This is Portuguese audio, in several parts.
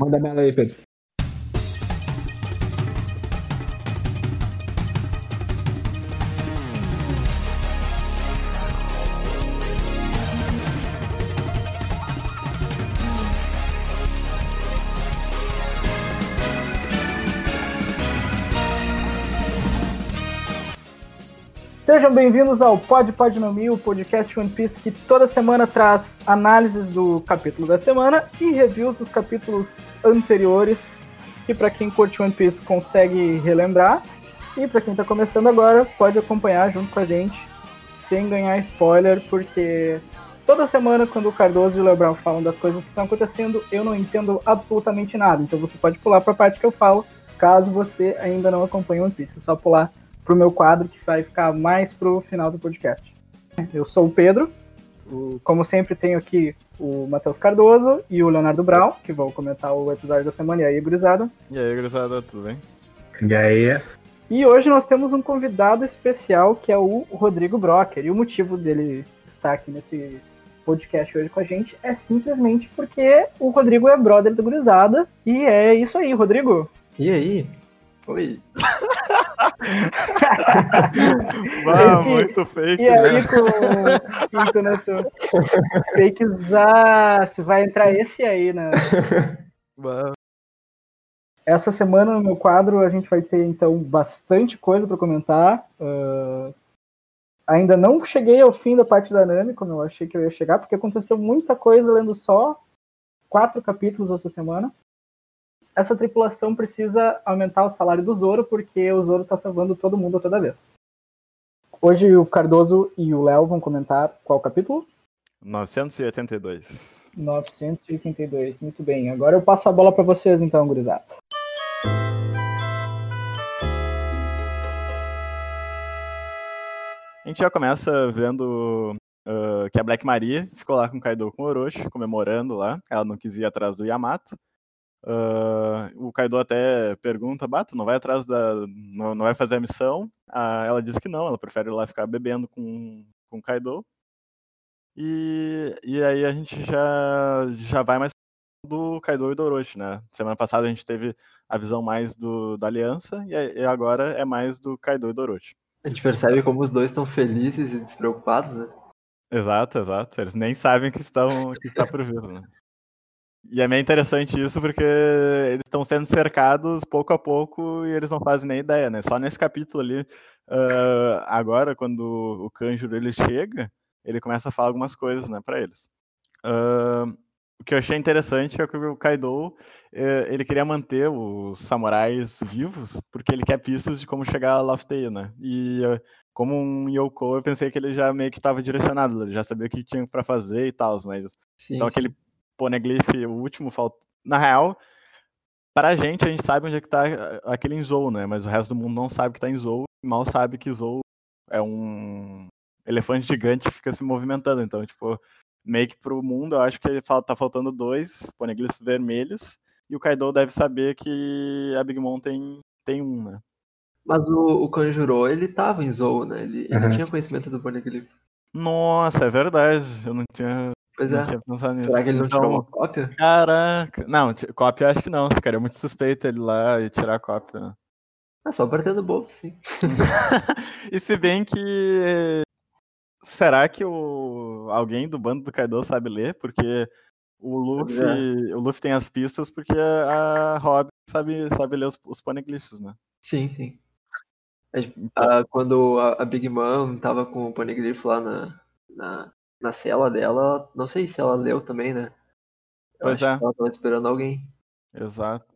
Manda bala aí, Pedro. Sejam bem-vindos ao Pod Pod No o podcast One Piece que toda semana traz análises do capítulo da semana e reviews dos capítulos anteriores, que para quem curte One Piece consegue relembrar e para quem está começando agora pode acompanhar junto com a gente sem ganhar spoiler, porque toda semana quando o Cardoso e o Lebron falam das coisas que estão acontecendo, eu não entendo absolutamente nada. Então você pode pular para a parte que eu falo, caso você ainda não acompanhe One Piece, é só pular pro meu quadro, que vai ficar mais pro final do podcast. Eu sou o Pedro, o, como sempre tenho aqui o Matheus Cardoso e o Leonardo Brown, que vão comentar o episódio da semana. E aí, gurizada? E aí, gurizada, tudo bem? E aí? E hoje nós temos um convidado especial, que é o Rodrigo Brocker. E o motivo dele estar aqui nesse podcast hoje com a gente é simplesmente porque o Rodrigo é brother do gurizada. E é isso aí, Rodrigo. E aí? Oi. Uau, Esse, muito fake, E aí, né? com Pinto nessa fakezaço, vai entrar esse aí, né? Uau. Essa semana no meu quadro a gente vai ter então bastante coisa para comentar. Uh, ainda não cheguei ao fim da parte da Nami, como eu achei que eu ia chegar, porque aconteceu muita coisa lendo só quatro capítulos essa semana essa tripulação precisa aumentar o salário do Zoro, porque o Zoro tá salvando todo mundo toda vez. Hoje o Cardoso e o Léo vão comentar qual capítulo? 982. 982, muito bem. Agora eu passo a bola para vocês então, gurizada. A gente já começa vendo uh, que a Black Maria ficou lá com o Kaido com o Orochi, comemorando lá. Ela não quis ir atrás do Yamato. Uh, o Kaido até pergunta, Bato, não vai atrás da. Não, não vai fazer a missão? Ah, ela diz que não, ela prefere ir lá ficar bebendo com, com o Kaido. E, e aí a gente já, já vai mais do Kaido e do Orochi, né? Semana passada a gente teve a visão mais do, da aliança e, e agora é mais do Kaido e do Orochi. A gente percebe como os dois estão felizes e despreocupados, né? Exato, exato. Eles nem sabem que estão que está por vir, né? E é meio interessante isso porque eles estão sendo cercados pouco a pouco e eles não fazem nem ideia, né? Só nesse capítulo ali, uh, agora, quando o Kanjuro ele chega, ele começa a falar algumas coisas, né, para eles. Uh, o que eu achei interessante é que o Kaido eh, ele queria manter os samurais vivos porque ele quer pistas de como chegar a Laugh né? E como um Yoko, eu pensei que ele já meio que estava direcionado, ele já sabia o que tinha para fazer e tal, mas sim, então sim. aquele Poneglyph, o último, falta. Na real, pra gente, a gente sabe onde é que tá aquele em Zou, né? Mas o resto do mundo não sabe que tá em Zou, e mal sabe que Zou é um elefante gigante que fica se movimentando. Então, tipo, meio que pro mundo, eu acho que tá faltando dois Poneglyphs vermelhos, e o Kaido deve saber que a Big Mom tem, tem um, né? Mas o, o Kanjuro, ele tava em Zou, né? Ele, uhum. ele tinha conhecimento do Poneglyph. Nossa, é verdade. Eu não tinha Pois não é. tinha pensado nisso. Será que ele não então, tirou uma cópia? Caraca. Não, cópia acho que não. Ficaria muito suspeito ele lá e tirar a cópia. Né? É só pra ter no bolso, sim. e se bem que. Será que o... alguém do bando do Kaido sabe ler? Porque o Luffy, é. o Luffy tem as pistas porque a Robin sabe, sabe ler os, os poneglyphs, né? Sim, sim. Então... A, quando a, a, Big Mom tava com o poneglyph lá na, na, na cela dela, não sei se ela leu também, né? Eu pois é. ela tava esperando alguém. Exato.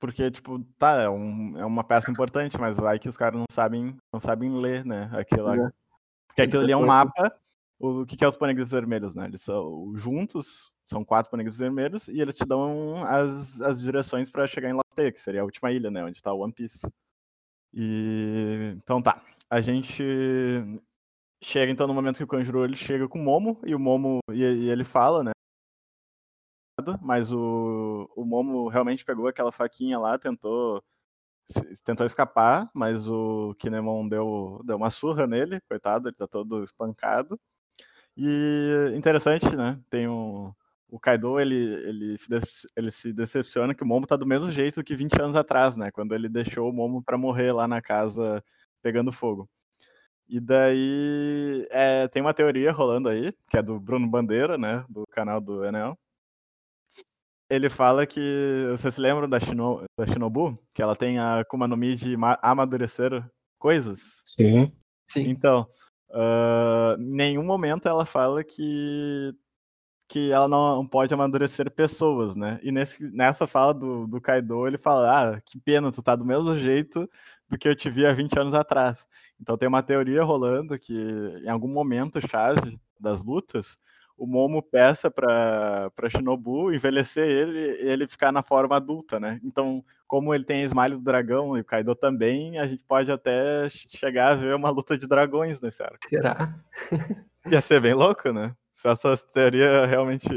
Porque, tipo, tá, é, um, é uma peça importante, mas vai que os caras não sabem, não sabem ler, né? Aquilo, é. Porque aquilo ali é um mapa. O, o que, que é os poneglyphs vermelhos, né? Eles são juntos, são quatro poneglyphs vermelhos, e eles te dão as, as direções para chegar em Lotte, que seria a última ilha, né? Onde tá o One Piece. E então tá. A gente Chega então no momento que o Kanjuro ele chega com o Momo e o Momo e, e ele fala, né? Mas o, o Momo realmente pegou aquela faquinha lá, tentou tentou escapar, mas o Kinemon deu, deu uma surra nele, coitado, ele tá todo espancado. E interessante, né? Tem um, o Kaido ele, ele, se ele se decepciona que o Momo tá do mesmo jeito que 20 anos atrás, né? Quando ele deixou o Momo para morrer lá na casa pegando fogo. E daí é, tem uma teoria rolando aí, que é do Bruno Bandeira, né? Do canal do Enel. Ele fala que. Vocês se lembram da, Shino, da Shinobu? Que ela tem a Kuma no Mi de amadurecer coisas? Sim. Sim. Então, uh, em nenhum momento ela fala que que ela não pode amadurecer pessoas, né? E nesse, nessa fala do, do Kaido, ele fala: Ah, que pena, tu tá do mesmo jeito do que eu te vi há 20 anos atrás. Então tem uma teoria rolando que em algum momento chave das lutas, o Momo peça para Shinobu envelhecer ele e ele ficar na forma adulta, né? Então, como ele tem a Smile do dragão e o Kaido também, a gente pode até chegar a ver uma luta de dragões nesse arco. Será? Ia ser bem louco, né? se essa teoria realmente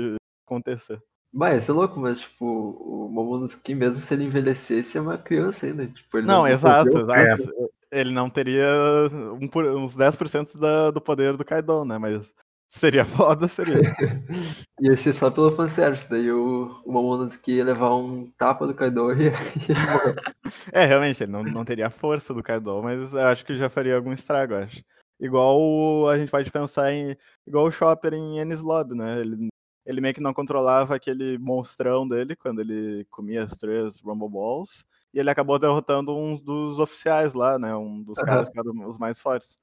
acontecer. Vai, isso é louco, mas tipo, o Momonosuke, mesmo se ele envelhecesse, é uma criança ainda. Tipo, ele não, não exato, exato. Ele não teria um, uns 10% da, do poder do Kaido, né? Mas seria foda, seria. ia ser só pelo fanservice, daí o, o Momonosuke ia levar um tapa do Kaido e é, realmente, ele não, não teria a força do Kaido, mas eu acho que já faria algum estrago, acho. Igual a gente pode pensar em. Igual o Chopper em Ennis Lobby, né? Ele, ele meio que não controlava aquele monstrão dele quando ele comia as três Rumble Balls. E ele acabou derrotando um dos oficiais lá, né? Um dos caras que eram os mais fortes.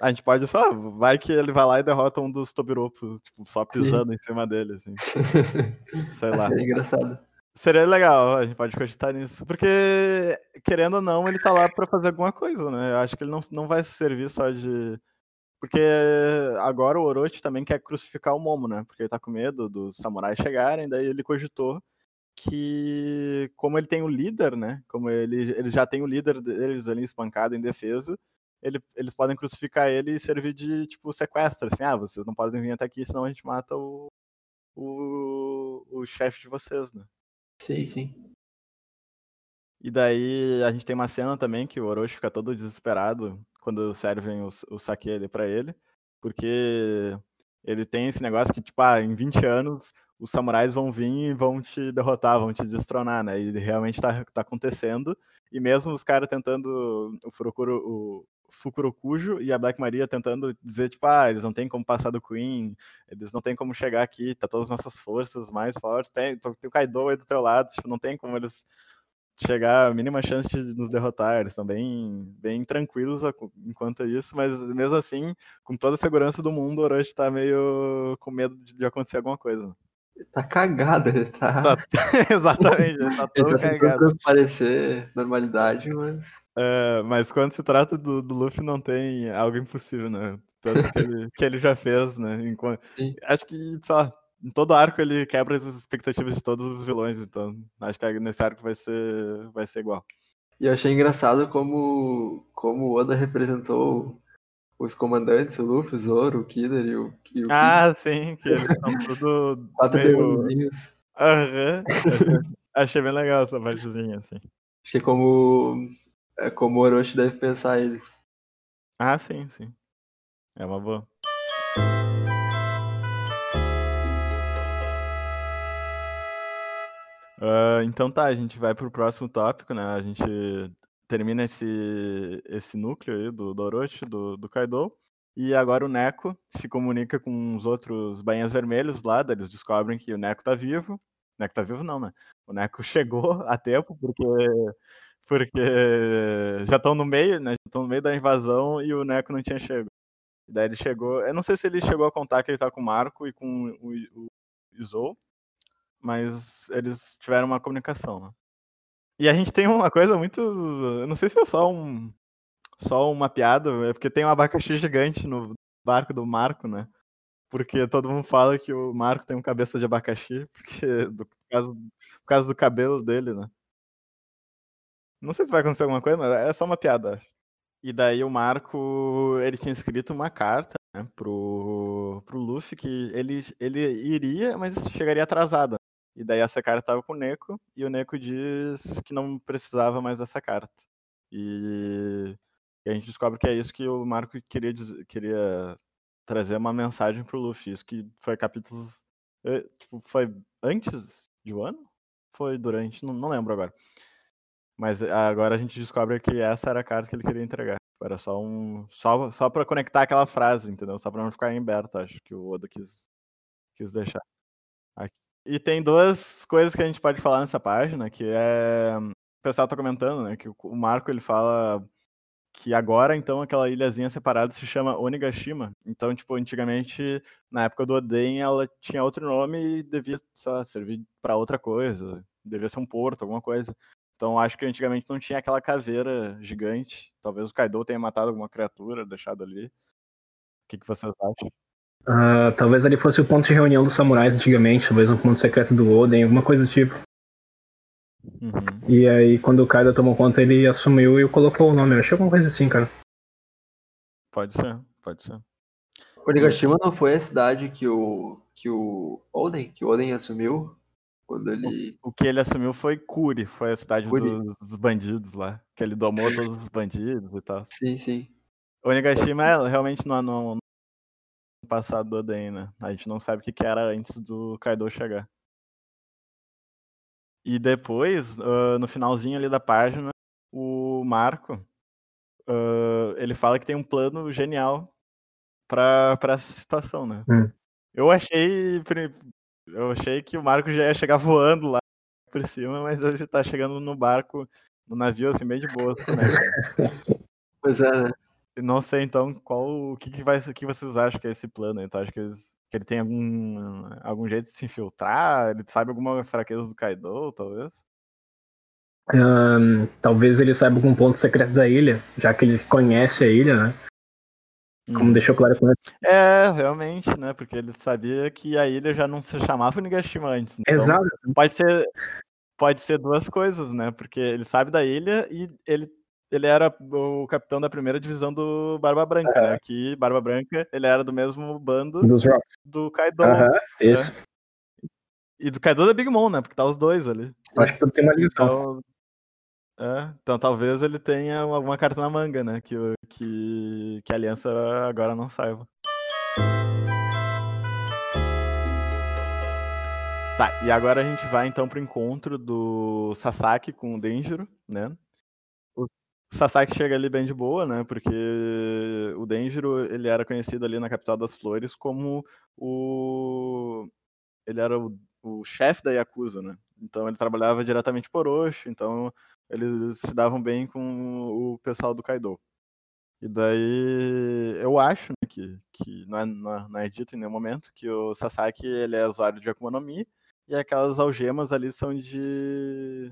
A gente pode só. Vai que ele vai lá e derrota um dos Tobiropo, tipo, só pisando Sim. em cima dele, assim. Sei lá. É engraçado. Seria legal, a gente pode cogitar nisso. Porque, querendo ou não, ele tá lá para fazer alguma coisa, né? Eu acho que ele não, não vai servir só de. Porque agora o Orochi também quer crucificar o Momo, né? Porque ele tá com medo dos samurais chegarem, daí ele cogitou que, como ele tem o líder, né? Como ele, eles já tem o líder deles ali espancado, indefeso, ele, eles podem crucificar ele e servir de, tipo, sequestro. Assim, ah, vocês não podem vir até aqui, senão a gente mata o, o, o chefe de vocês, né? Sim, sim. E daí a gente tem uma cena também que o Orochi fica todo desesperado quando servem o, o saque ali pra ele, porque ele tem esse negócio que, tipo, ah, em 20 anos os samurais vão vir e vão te derrotar, vão te destronar, né? E realmente tá, tá acontecendo. E mesmo os caras tentando, o Furokuro, o Fukurokujo e a Black Maria tentando dizer, tipo, ah, eles não tem como passar do Queen, eles não tem como chegar aqui, tá todas as nossas forças mais fortes, tem, tem o Kaido aí do teu lado, tipo, não tem como eles chegar a mínima chance de nos derrotar, eles estão bem, bem tranquilos enquanto isso, mas mesmo assim, com toda a segurança do mundo, o Orochi tá meio com medo de, acontecer alguma coisa. Tá cagado, ele tá. tá... Exatamente, ele tá todo ele tá cagado. parecer normalidade, mas. É, mas quando se trata do, do Luffy, não tem algo impossível, né? Tanto que ele, que ele já fez, né? Enquanto... Acho que, sei lá, em todo arco ele quebra as expectativas de todos os vilões, então acho que nesse arco vai ser, vai ser igual. E eu achei engraçado como, como o Oda representou os comandantes, o Luffy, o Zoro, o Killer e o, e o Ah, sim, que eles são tudo Quatro meio... Aham. Uhum. Achei bem legal essa partezinha, assim. Achei como, é como o Orochi deve pensar eles. Ah, sim, sim. É uma boa. Uh, então tá, a gente vai pro próximo tópico, né? A gente termina esse, esse núcleo aí do, do Orochi, do, do Kaido. E agora o Neko se comunica com os outros bainhas vermelhos lá, eles descobrem que o Neko tá vivo. O Neko tá vivo não, né? O Neko chegou a tempo porque porque já estão no meio, né? Estão no meio da invasão e o Neko não tinha chego. Daí ele chegou. Eu não sei se ele chegou a contar que ele tá com o Marco e com o, o Izou, mas eles tiveram uma comunicação, né? E a gente tem uma coisa muito. Eu não sei se é só um. Só uma piada, é porque tem um abacaxi gigante no barco do Marco, né? Porque todo mundo fala que o Marco tem um cabeça de abacaxi, porque do, por, causa, por causa do cabelo dele, né? Não sei se vai acontecer alguma coisa, mas é só uma piada. E daí o Marco, ele tinha escrito uma carta né, pro, pro Luffy que ele, ele iria, mas chegaria atrasado. E daí essa carta estava com o Neko, e o Neko diz que não precisava mais dessa carta. E, e a gente descobre que é isso que o Marco queria, dizer, queria trazer uma mensagem pro Luffy. Isso que foi capítulos Eh, tipo, foi antes de um ano? Foi durante, não, não lembro agora. Mas agora a gente descobre que essa era a carta que ele queria entregar. Era só um. Só, só pra conectar aquela frase, entendeu? Só pra não ficar em aberto, acho que o Oda quis, quis deixar. Aqui. E tem duas coisas que a gente pode falar nessa página, que é. O pessoal tá comentando, né? Que o Marco ele fala que agora, então, aquela ilhazinha separada se chama Onigashima. Então, tipo, antigamente, na época do Oden, ela tinha outro nome e devia lá, servir para outra coisa. Devia ser um porto, alguma coisa. Então, acho que antigamente não tinha aquela caveira gigante. Talvez o Kaido tenha matado alguma criatura, deixado ali. O que, que vocês acham? Uh, talvez ali fosse o ponto de reunião dos samurais antigamente, talvez um ponto secreto do Oden, alguma coisa do tipo. Uhum. E aí, quando o Kaido tomou conta, ele assumiu e colocou o nome. Eu achei alguma coisa assim, cara. Pode ser, pode ser. Onigashima não foi a cidade que o que o Oden, que o Oden assumiu quando ele o, o que ele assumiu foi Kuri, foi a cidade dos, dos, bandidos lá, que ele domou todos os bandidos e tal. Sim, sim. Onigashima é realmente no, no, no passado do Oden, né? A gente não sabe o que, era antes do Kaido chegar. E depois, uh, no finalzinho ali da página, o Marco, uh, ele fala que tem um plano genial para essa situação, né? Hum. Eu achei eu achei que o Marco já ia chegar voando lá por cima, mas ele tá chegando no barco, no navio, assim, bem de boa. Né? pois é, né? Não sei, então, qual o que, que, vai, o que vocês acham que é esse plano? Então, acho que eles que ele tem algum, algum jeito de se infiltrar? Ele sabe alguma fraqueza do Kaido, talvez? Um, talvez ele saiba algum ponto secreto da ilha, já que ele conhece a ilha, né? Como hum. deixou claro com ele. É, realmente, né? Porque ele sabia que a ilha já não se chamava Nigashima antes. Então Exato. Pode ser, pode ser duas coisas, né? Porque ele sabe da ilha e ele ele era o capitão da primeira divisão do Barba Branca, né? Que Barba Branca, ele era do mesmo bando do Kaido. Aham, né? isso. E do Kaido da Big Mom, né? Porque tá os dois ali. Acho que tem uma ligação. Então, é, então talvez ele tenha alguma carta na manga, né? Que, que, que a aliança agora não saiba. Tá, e agora a gente vai então pro encontro do Sasaki com o Denjiro, né? Sasaki chega ali bem de boa, né? Porque o Denjiro, ele era conhecido ali na capital das flores como o ele era o, o chefe da Yakuza, né? Então ele trabalhava diretamente por Orochi, então eles se davam bem com o pessoal do Kaido. E daí eu acho né, que, que não, é, não, é, não é dito em nenhum momento que o Sasaki ele é usuário de Akuma no Mi e aquelas algemas ali são de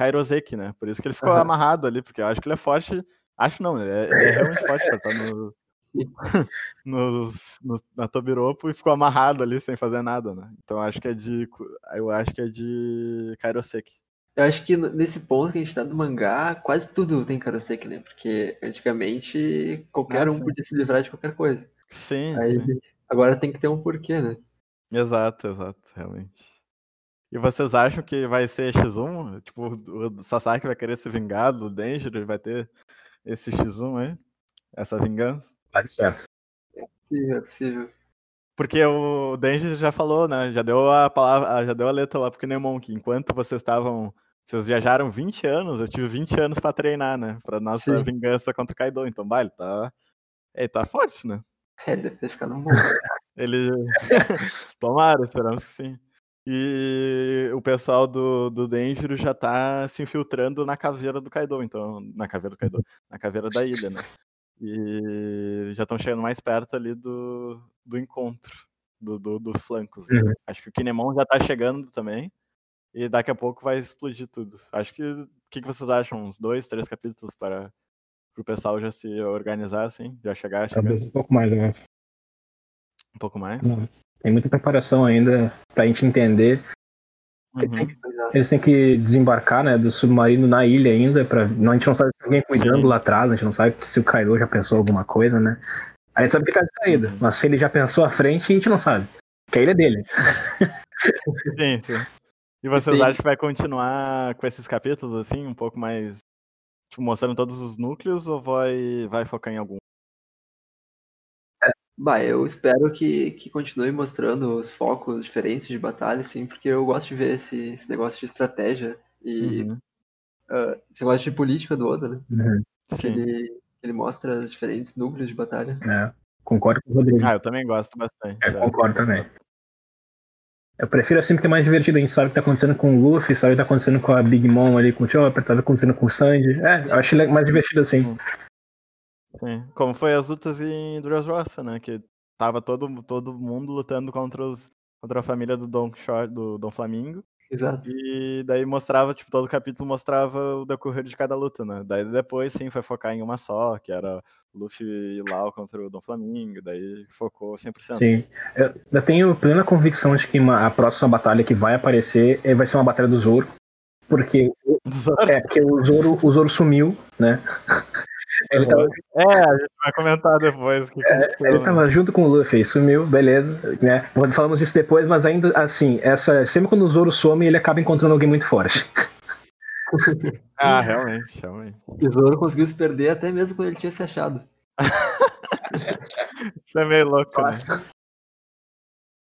Kairoseki, né? Por isso que ele ficou uhum. amarrado ali, porque eu acho que ele é forte. Acho não, ele é, ele é realmente forte pra estar no, no, na Tobiropo e ficou amarrado ali sem fazer nada, né? Então acho que é de. Eu acho que é de Kairoseki. Eu acho que nesse ponto que a gente tá do mangá, quase tudo tem Kairoseki, né? Porque antigamente qualquer ah, um podia se livrar de qualquer coisa. Sim, Aí, sim. Agora tem que ter um porquê, né? Exato, exato, realmente. E vocês acham que vai ser X1? Tipo, o Sasaki vai querer se vingar do Danger? Ele vai ter esse X1 aí? Essa vingança? Vai certo. É possível, é possível. Porque o Danger já falou, né? Já deu a palavra, já deu a letra lá pro Kinemon, que enquanto vocês estavam. Vocês viajaram 20 anos, eu tive 20 anos pra treinar, né? Pra nossa Sim. vingança contra o Kaido. Então, vai, ele tá. Ele tá forte, né? É, deve ter ficado bom. ele. Tomara, esperamos que sim. E o pessoal do, do Denjiro já tá se infiltrando na caveira do Kaido, então. Na caveira do Kaido, na caveira da ilha, né? E já estão chegando mais perto ali do, do encontro, do, do dos flancos. Né? Uhum. Acho que o Kinemon já tá chegando também. E daqui a pouco vai explodir tudo. Acho que. O que, que vocês acham? Uns dois, três capítulos para o pessoal já se organizar, assim? Já chegar? chegar? Talvez um pouco mais, né? Um pouco mais? Não. Tem muita preparação ainda pra gente entender. Uhum. Eles têm que desembarcar né, do submarino na ilha ainda. Pra... Não, a gente não sabe se alguém cuidando Sim. lá atrás, a gente não sabe se o Kaido já pensou alguma coisa, né? A gente sabe que tá de saída, uhum. mas se ele já pensou à frente, a gente não sabe. Que a ilha é dele. sim, sim. E vocês sim. acham que vai continuar com esses capítulos assim, um pouco mais. Tipo, mostrando todos os núcleos ou vai, vai focar em algum? Bah, eu espero que, que continue mostrando os focos diferentes de batalha, assim, porque eu gosto de ver esse, esse negócio de estratégia e Uhum. uh, esse negócio de política do Oda, né? Uhum. Que ele, ele mostra os diferentes núcleos de batalha. É, concordo com o Rodrigo. Ah, eu também gosto bastante. É, concordo também. Eu prefiro assim porque é mais divertido. A gente sabe o que tá acontecendo com o Luffy, sabe o que tá acontecendo com a Big Mom ali, com o Chopper, tá acontecendo com o Sanji. É, eu acho mais divertido assim. Sim. Como foi as lutas em Dressrosa, né? Que tava todo, todo mundo lutando contra, os, contra a família do Don Quixote, do Dom Flamingo. Exato. E daí mostrava, tipo, todo capítulo mostrava o decorrer de cada luta, né? Daí depois, sim, foi focar em uma só, que era Luffy e Lau contra o Dom Flamingo. Daí focou 100%. Sim. Eu, tenho plena convicção de que a próxima batalha que vai aparecer eh, vai ser uma batalha do Zoro. Porque, é, porque o, Zoro, o Zoro sumiu, né? Ele tava, É, a gente vai comentar depois. que que aconteceu, ele né? tava junto com o Luffy, sumiu, beleza, né? Falamos disso depois, mas ainda assim, essa, sempre quando o Zoro some, ele acaba encontrando alguém muito forte. Ah, realmente, realmente. O Zoro conseguiu se perder até mesmo quando ele tinha se achado. Isso é meio louco, né?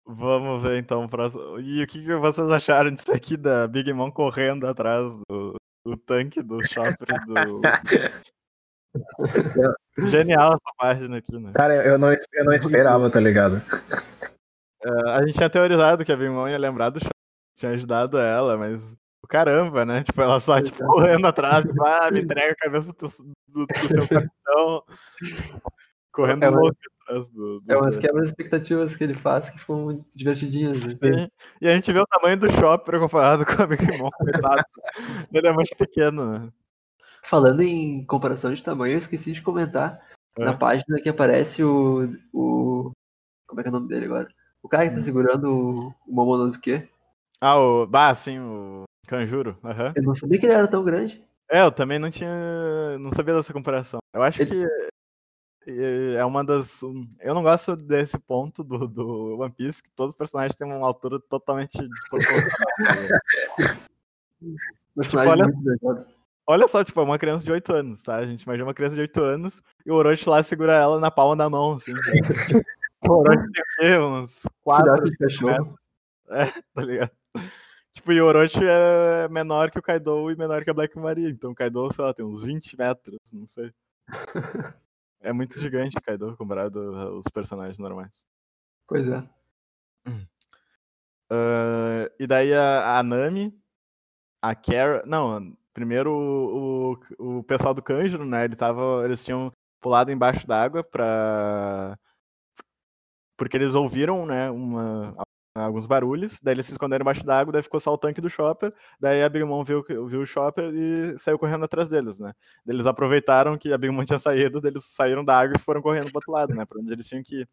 Vamos ver então o próximo. E o que, que vocês acharam disso aqui da Big Mom correndo atrás do, do tanque do Chopper do. Genial essa página aqui, né? Cara, eu não, eu não esperava, tá ligado? É, a gente tinha teorizado que a Big Mom ia lembrar do Chopper, tinha ajudado ela, mas. Caramba, né? Tipo, ela só tipo, correndo atrás, tipo, ah, me entrega a cabeça do, do, do teu capitão. Correndo É uma- louco atrás do. do É umas quebras de expectativas que ele faz que ficam muito divertidinhas. né? E a gente vê o tamanho do Chopper comparado com a Big Mom, coitado. Ele é muito pequeno, né? Falando em comparação de tamanho, eu esqueci de comentar É. na página que aparece o, o. Como é que é o nome dele agora? O cara que tá Hum. segurando o, o Momonosuke. Ah, o. Bah, sim, o Kanjuro. aham. Eu não sabia que ele era tão grande. É, eu também não tinha. Não sabia dessa comparação. Eu acho que é uma das. Eu não gosto desse ponto do, do One Piece, que todos os personagens têm uma altura totalmente desproporcional. tá? Personagem olha-. Olha só, tipo, é uma criança de 8 anos, tá? A gente imagina uma criança de 8 anos e o Orochi lá segura ela na palma da mão, assim. o Orochi tem? Uns 4 Pedaço de cachorro. tá ligado? Tipo, e o Orochi é menor que o Kaido e menor que a Black Maria. Então o Kaido, sei lá, tem uns 20 metros, não sei. É muito gigante o Kaido comparado aos personagens normais. Pois é. Ah, e daí a, a Nami, a Kara. Não, primeiro o, o, o pessoal do Kanjuro, né? Ele tava, eles tinham pulado embaixo d'água pra. Porque eles ouviram, né? Uma, alguns barulhos, daí eles se esconderam embaixo d'água, daí ficou só o tanque do Chopper, daí a Big Mom viu, viu o Chopper e saiu correndo atrás deles, né? Eles aproveitaram que a Big Mom tinha saído, eles saíram da água e foram correndo pro outro lado, né? Pra onde eles tinham que ir.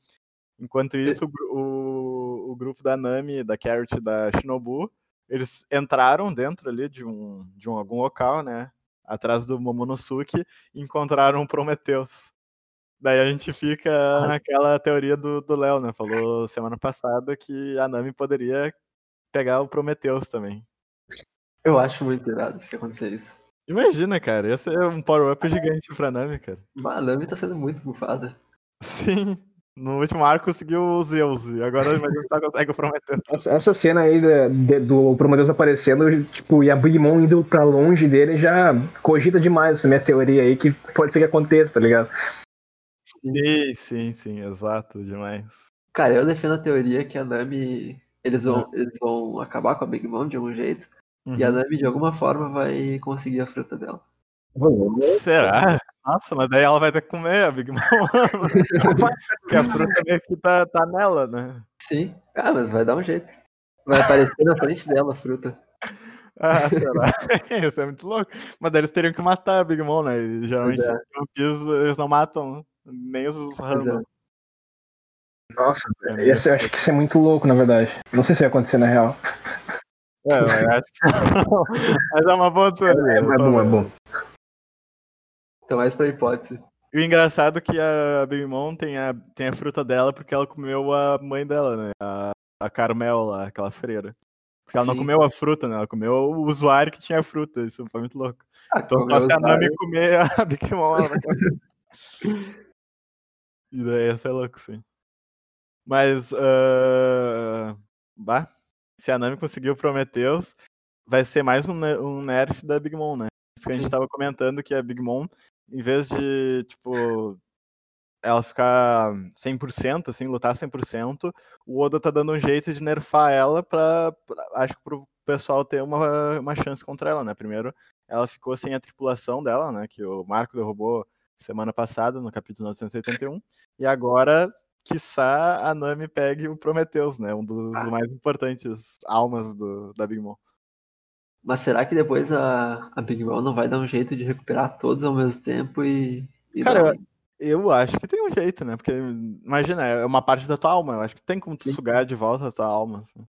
Enquanto isso, o, o, o grupo da Nami, da Carrot da Shinobu, eles entraram dentro ali de um de um, algum local, né? Atrás do Momonosuke e encontraram o Prometheus. Daí a gente fica naquela teoria do Léo, né? Falou semana passada que a Nami poderia pegar o Prometheus também. Eu acho muito irado se acontecer isso. Imagina, cara, ia ser um power-up gigante pra Nami, cara. Mas a Nami tá sendo muito bufada. Sim, no último arco conseguiu o Zeus, e agora imagina que só consegue o Prometheus. Essa, cena aí da- de- do Prometheus aparecendo, tipo, e a Big Mom indo pra longe dele já cogita demais essa minha teoria aí, que pode ser que aconteça, tá ligado? Sim, sim, sim, exato, demais. Cara, eu defendo a teoria que a Nami. Eles vão, eles vão acabar com a Big Mom de algum jeito. E a Uhum. Nami, de alguma forma, vai conseguir a fruta dela. Será? Nossa, mas daí ela vai ter que comer a Big Mom. Porque a fruta meio que tá, tá nela, né? Sim. Ah, mas vai dar um jeito. Vai aparecer na frente dela a fruta. Ah, será? Isso é muito louco. Mas daí eles teriam que matar a Big Mom, né? E geralmente é. eles não matam nem os random. é. Nossa, É eu acho que isso é muito louco, na verdade. Não sei se vai acontecer na real. É, eu acho que não. Mas é uma boa teoria. É, eu é tô bom, é bom. Então, mais pra hipótese. E o engraçado é que a Big Mom tem a, tem a fruta dela porque ela comeu a mãe dela, né? A, a Carmel lá, aquela freira. Porque ela não Sim. comeu a fruta, né? Ela comeu o usuário que tinha a fruta. Isso foi muito louco. Ah, Então se a Nami comer a Big Mom, ela. E daí essa é louco, sim. Mas, uh... bah, se a Nami conseguiu Prometheus, vai ser mais um, um nerf da Big Mom, né? Isso que a gente tava comentando, que a Big Mom, em vez de, tipo, ela ficar 100%, assim, lutar 100%, o Oda tá dando um jeito de nerfar ela pra, pra acho que pro pessoal ter uma, uma chance contra ela, né? Primeiro, ela ficou sem a tripulação dela, né? Que o Marco derrubou semana passada, no capítulo 981, e agora, quiçá, a Nami pegue o Prometheus, né? Um dos ah. mais importantes almas do, da Big Mom. Mas será que depois a, a Big Mom não vai dar um jeito de recuperar todos ao mesmo tempo e. e Cara, eu acho que tem um jeito, né? Porque, imagina, é uma parte da tua alma. Eu acho que tem como tu Sim. sugar de volta a tua alma. Assim.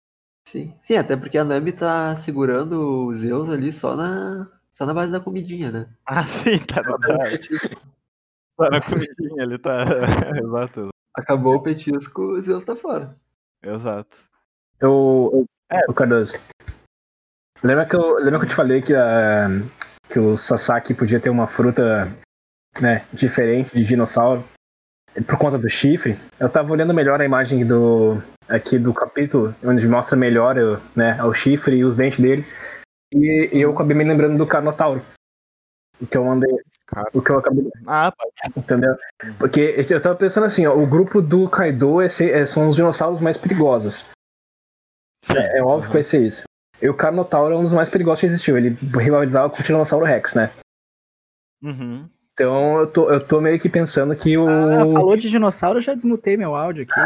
Sim. Sim, até porque a Nami tá segurando os Zeus ali só na, só na base da comidinha, né? Ah, sim, tá na, tá na comidinha, ele tá. Exato. Acabou o petisco, o Zeus tá fora. Exato. Eu. eu é, o Cardoso. Lembra que eu, lembra que eu te falei que, uh, que o Sasaki podia ter uma fruta né, diferente de dinossauro por conta do chifre. Eu tava olhando melhor a imagem do aqui do capítulo, onde mostra melhor né, o chifre e os dentes dele. E, e eu acabei me lembrando do Carnotauro. O que eu mandei. O que eu acabei. Ah, pode. Entendeu? Porque eu tava pensando assim, ó, o grupo do Kaido é ser, é, são os dinossauros mais perigosos. É, é, óbvio uhum. que vai ser isso. E o Carnotauro é um dos mais perigosos que existiu. Ele rivalizava com o Tiranossauro Rex, né? Uhum. Então eu tô, eu tô meio que pensando que o. Ah, falou de dinossauro, eu já desmutei meu áudio aqui.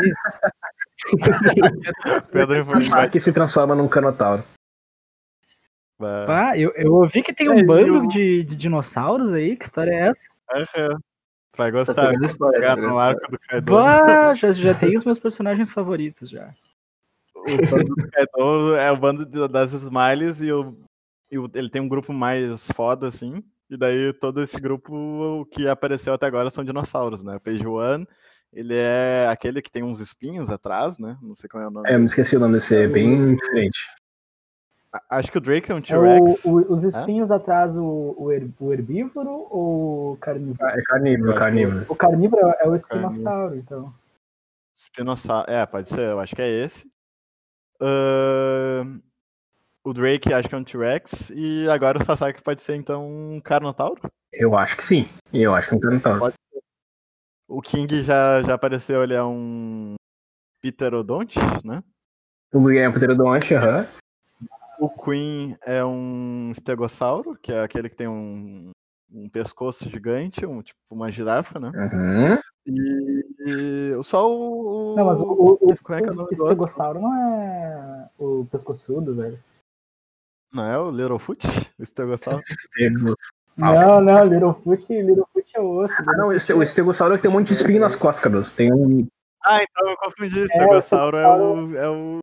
Pedro Vai que se transforma num canotauro. Ah, eu, eu ouvi que tem um é, bando eu... de, de, dinossauros aí, que história é essa? É, é. Vai gostar. Tá no arco do Kaido. Ah, já, já tem os meus personagens favoritos já. O bando do Kaido é o bando das Smiles e, o, e o, ele tem um grupo mais foda, assim. E daí todo esse grupo que apareceu até agora são dinossauros, né? O Page One, ele é aquele que tem uns espinhos atrás, né? Não sei qual é o nome. É, eu me esqueci o nome desse, é bem diferente. Acho que o Drake é um T-Rex. É os espinhos é? atrás, o, o, her, o, herbívoro ou o carnívoro? Ah, é carnívoro, carnívoro. O carnívoro é o espinossauro, então. Espinossauro, é, pode ser, eu acho que é esse. Uh, o Drake acho que é um T-Rex. E agora o Sasaki pode ser então um Carnotauro? Eu acho que sim. Eu acho que é um Carnotauro. O King já, já apareceu, ele é um Pterodonte, né? O King é um Pterodonte, aham. Uhum. O Queen é um estegossauro, que é aquele que tem um, um pescoço gigante, um, tipo uma girafa, né? Uhum. E, e só o. Não, mas o, o, o, é é estegossauro não é o pescoçudo, velho. Não é o Littlefoot? O estegossauro? Não, não, Littlefoot, Littlefoot é outro. Ah, não, o estegossauro é que tem um monte de espinho nas costas, Carlos. Tem um. Ah, então eu confundi. O estegossauro é, é o. É o...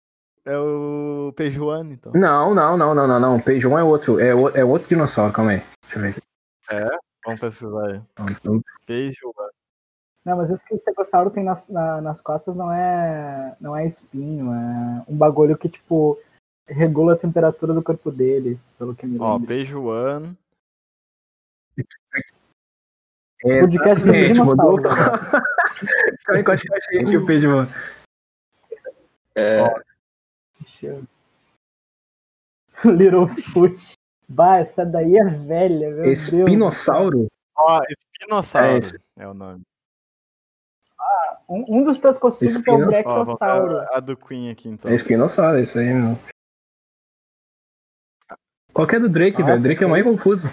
É o Pejuan, então. Não, não, não, não, não, não. Pejuan é outro. É, o, é outro dinossauro, calma aí. Deixa eu ver aqui. É? Vamos pesquisar aí. Então... Pejuan. Não, mas isso que o estegossauro tem nas, na, nas costas não é, não é espinho, é um bagulho que, tipo, regula a temperatura do corpo dele, pelo que me lembro. Ó, Pejuan. É, podcast dinossauro. Calma aí, que eu achei aqui o Pejuan. É... Ó, Littlefoot. Bah, essa daí é velha, meu Espinossauro? Ó, oh, Espinossauro é, é, o nome. Um, um dos pescoçudos Espino... é o Brachiosauro. A do Queen aqui, então. É Espinossauro, isso aí, meu. Qual que é do Drake, velho? O Drake é o mais confuso.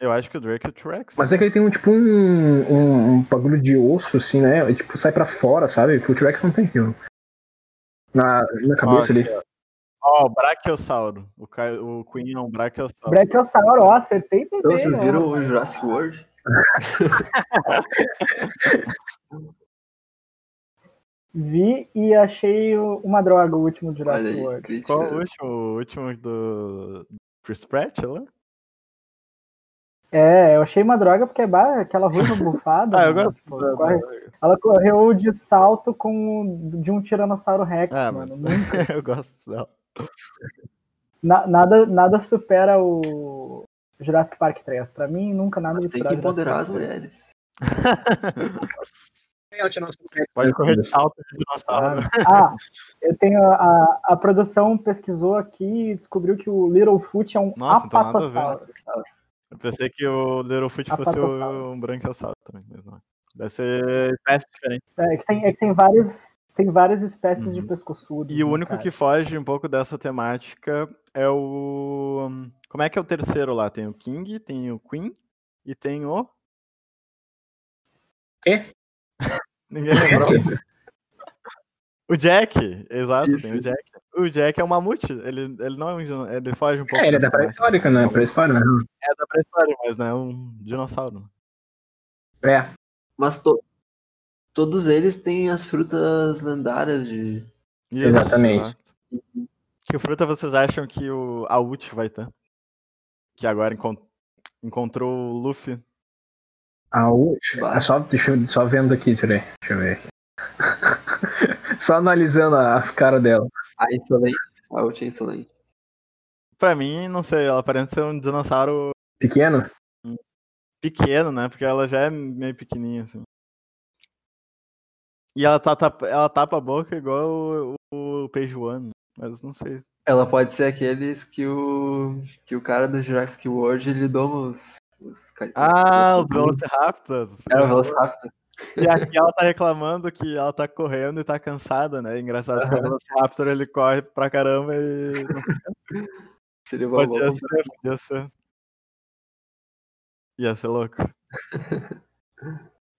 Eu acho que o Drake é o T-Rex. Mas é que ele tem um tipo um, um, um, bagulho de osso, assim, né? Tipo, sai pra fora, sabe? O T-Rex não tem aquilo. Na, na cabeça ali. Ó, oh, Brachiosauro. O, o Queen é um Brachiosauro. Brachiosauro, ó, acertei também. Então, vocês viram o Jurassic World? Vi e achei uma droga o último Jurassic aí, World. Crítica. Qual o último? O último do Chris Pratt lá? É, eu achei uma droga porque é aquela ruiva bufada. ah, eu gosto. Tipo, corre, ela correu de salto com de um Tiranossauro Rex, ah, mano. Mas... eu gosto dela. Na, nada, nada supera o Jurassic Park 3. Pra mim, nunca nada supera. Tem que empoderar as mulheres. Pode correr de salto de dinossauro. Ah, eu tenho a, a produção pesquisou aqui e descobriu que o Littlefoot é um Nossa, então nada a ver. apatossauro. Eu pensei que o Littlefoot fosse um branquiossauro também, mas não. Deve ser espécies diferentes. É que tem, é que tem várias, tem várias espécies de Uhum. pescoçudos. E o né, único cara? que foge um pouco dessa temática é o. Como é que é o terceiro lá? Tem o King, tem o Queen e tem o. Quê? Ninguém lembrou. O Jack, exato, tem o. Jack. O Jack é um mamute, ele, ele não é um ele foge um pouco. É, ele é da pré-histórica, né? Pré-história, né? É da pré-história, mas não é um dinossauro. É. Mas to- todos eles têm as frutas lendárias de. Isso, Exatamente. exato. Que fruta vocês acham que o a Ult vai ter? Que agora encon- encontrou o Luffy. A ult. Bah. é Só, deixa eu, só vendo aqui, tirei. Deixa eu ver aqui. só analisando a cara dela. A insolente. A ult é insolente. Pra mim, não sei, ela parece ser um dinossauro Pequeno? pequeno, né? Porque ela já é meio pequenininha, assim. E ela, tá, tapa- ela tapa a boca igual o, o Page One, mas não sei. Ela pode ser aqueles que o. que o cara do Jurassic World ele doma os. Os Ah, os os- Velociraptors. É, o Velociraptor. E aqui ela tá reclamando que ela tá correndo e tá cansada, né? Engraçado que o. Velociraptor ele corre pra caramba e. Seria uma Podia ser, podia ser. Ia ser louco.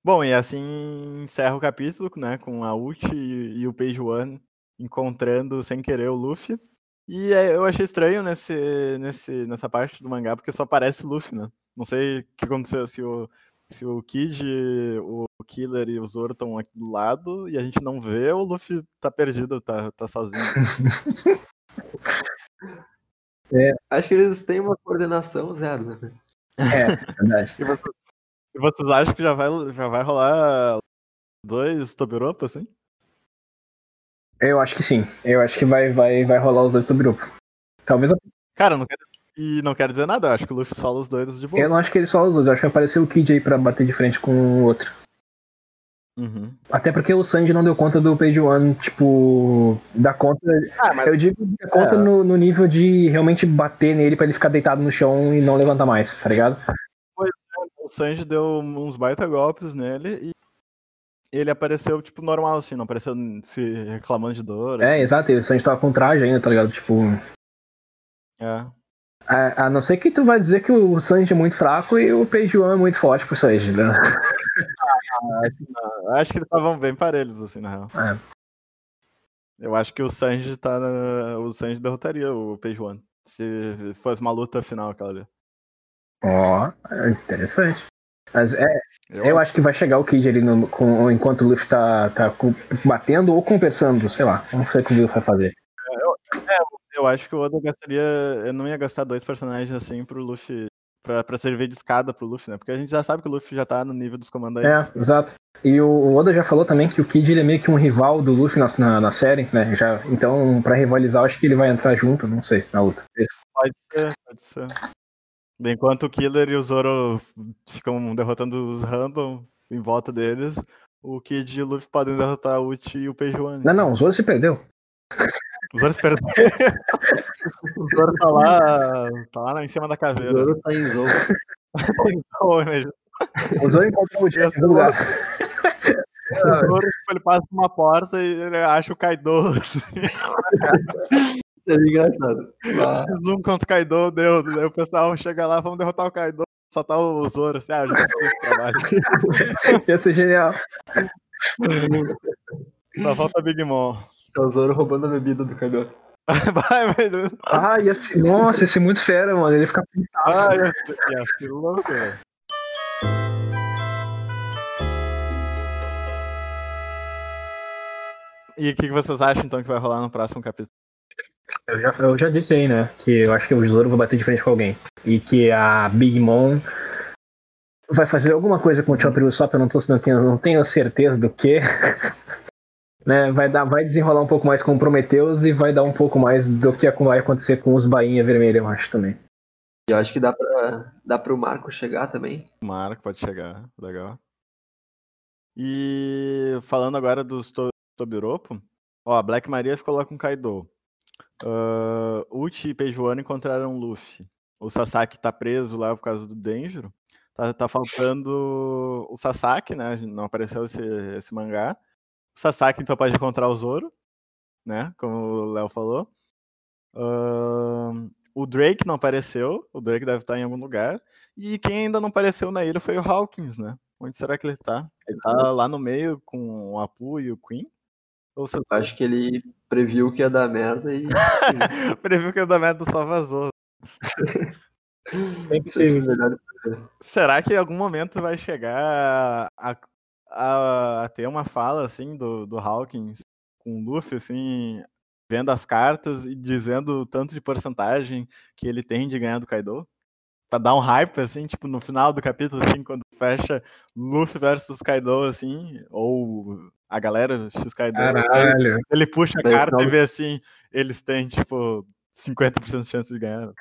Bom, e assim encerra o capítulo, né? Com a Ult e, e o Page One encontrando sem querer o Luffy. E é, eu achei estranho nesse, nesse, nessa parte do mangá, porque só aparece o Luffy, né? Não sei o que aconteceu, se o, se o Kid, o Killer e o Zoro estão aqui do lado e a gente não vê, o Luffy tá perdido, tá, tá sozinho. Acho que eles têm uma coordenação zero, né? É, verdade. E vocês, e vocês acham que já vai, já vai rolar dois Tobiropo, assim? Eu acho que sim. Eu acho que vai, vai, vai rolar os dois do grupo. Talvez eu, Cara, não quero, e não quero dizer nada, eu acho que o Luffy sola os dois de boa. eu não acho que eles falam os dois, eu acho que vai aparecer o Kid aí pra bater de frente com o outro. Uhum. Até porque o Sanji não deu conta do Page One, tipo, dar conta. Ah, mas Eu digo dar conta É. no, no nível de realmente bater nele pra ele ficar deitado no chão e não levantar mais, tá ligado? o Sanji deu uns baita golpes nele e ele apareceu, tipo, normal, assim, não apareceu se reclamando de dor. É, assim. exato, e o Sanji tava com traje ainda, tá ligado? Tipo. É. A, a não ser que tu vai dizer que o Sanji é muito fraco e o One é muito forte pro Sanji, né? Eu acho que estavam bem parelhos, assim, na real. É. Eu acho que o Sanji tá. na- O Sanji derrotaria o One. Se fosse uma luta final aquela ali. Ó, é interessante. Mas é, eu acho que vai chegar o Kid ali no- com, enquanto o Luffy tá, tá batendo ou conversando, sei lá. Vamos ver o que o Luffy vai fazer. Eu acho que o Oda gastaria. Eu não ia gastar dois personagens assim pro Luffy. Pra, pra servir de escada pro Luffy, né? Porque a gente já sabe que o Luffy já tá no nível dos comandantes. É, exato. E o, Oda já falou também que o Kid ele é meio que um rival do Luffy na, na, na série, né? Já, então, pra rivalizar, eu acho que ele vai entrar junto, não sei, na luta. Pode ser, pode ser. Enquanto o Killer e o Zoro ficam derrotando os random em volta deles, o Kid e o Luffy podem derrotar o Uchi e o Peijuan. Não, não, o Zoro se perdeu. Os Zoro esperam. o Zoro tá lá, tá lá em cima da O caveira. Zoro tá em Zou. O Zoro encontrou o Jack no lugar. O Zoro, ele passa por uma porta e ele acha o Kaido. Assim. É engraçado. Ah, Zoom contra o Kaido, deu. Daí o pessoal chega lá, vamos derrotar o Kaido. Só tá o Zoro, assim, ah, já esse trabalho. Ia ser genial. Só falta Big Mom. É o Zoro roubando a bebida do Kaido. Vai, meu Deus. Ah, ia ser, nossa, ia ser muito fera, mano. Ele putaço. Ai, eu ia ser louco, velho. E o que que vocês acham, então, que vai rolar no próximo capítulo? Eu já, eu já disse aí, né? Que eu acho que o Zoro vai bater de frente com alguém. E que a Big Mom vai fazer alguma coisa com o Chopper Usopp, eu não, tô, não, tenho, não tenho certeza do que. né? vai, dar, vai desenrolar um pouco mais com o Prometheus e vai dar um pouco mais do que vai acontecer com os Bainha Vermelha, eu acho também. E eu acho que dá pra, dá pro Marco chegar também. O Marco pode chegar, legal. E falando agora dos to Tobiropo, ó, a Black Maria ficou lá com Kaido. Uh, Uchi e Peijuano encontraram Luffy. O Sasaki tá preso lá por causa do Denjiro. Tá, tá faltando o Sasaki, né? Não apareceu esse, esse mangá. Sasaki então pode encontrar o Zoro, né? Como o Léo falou. Uh, o Drake não apareceu. O Drake deve estar em algum lugar. E quem ainda não apareceu na ilha foi o Hawkins, né? Onde será que ele tá? Ele tá lá no meio com o Apu e o Queen? Ou você... Acho que ele previu que ia dar merda e. previu que ia dar merda só vazou. Ser Será que em algum momento vai chegar a, a, ter uma fala assim do, do Hawkins com o Luffy, assim, vendo as cartas e dizendo o tanto de porcentagem que ele tem de ganhar do Kaido? Pra dar um hype, assim, tipo, no final do capítulo, assim, quando fecha Luffy versus Kaido, assim, ou a galera X Kaido. Caralho. Ele, ele puxa a carta e vê assim, eles têm, tipo, 50% de chance de ganhar.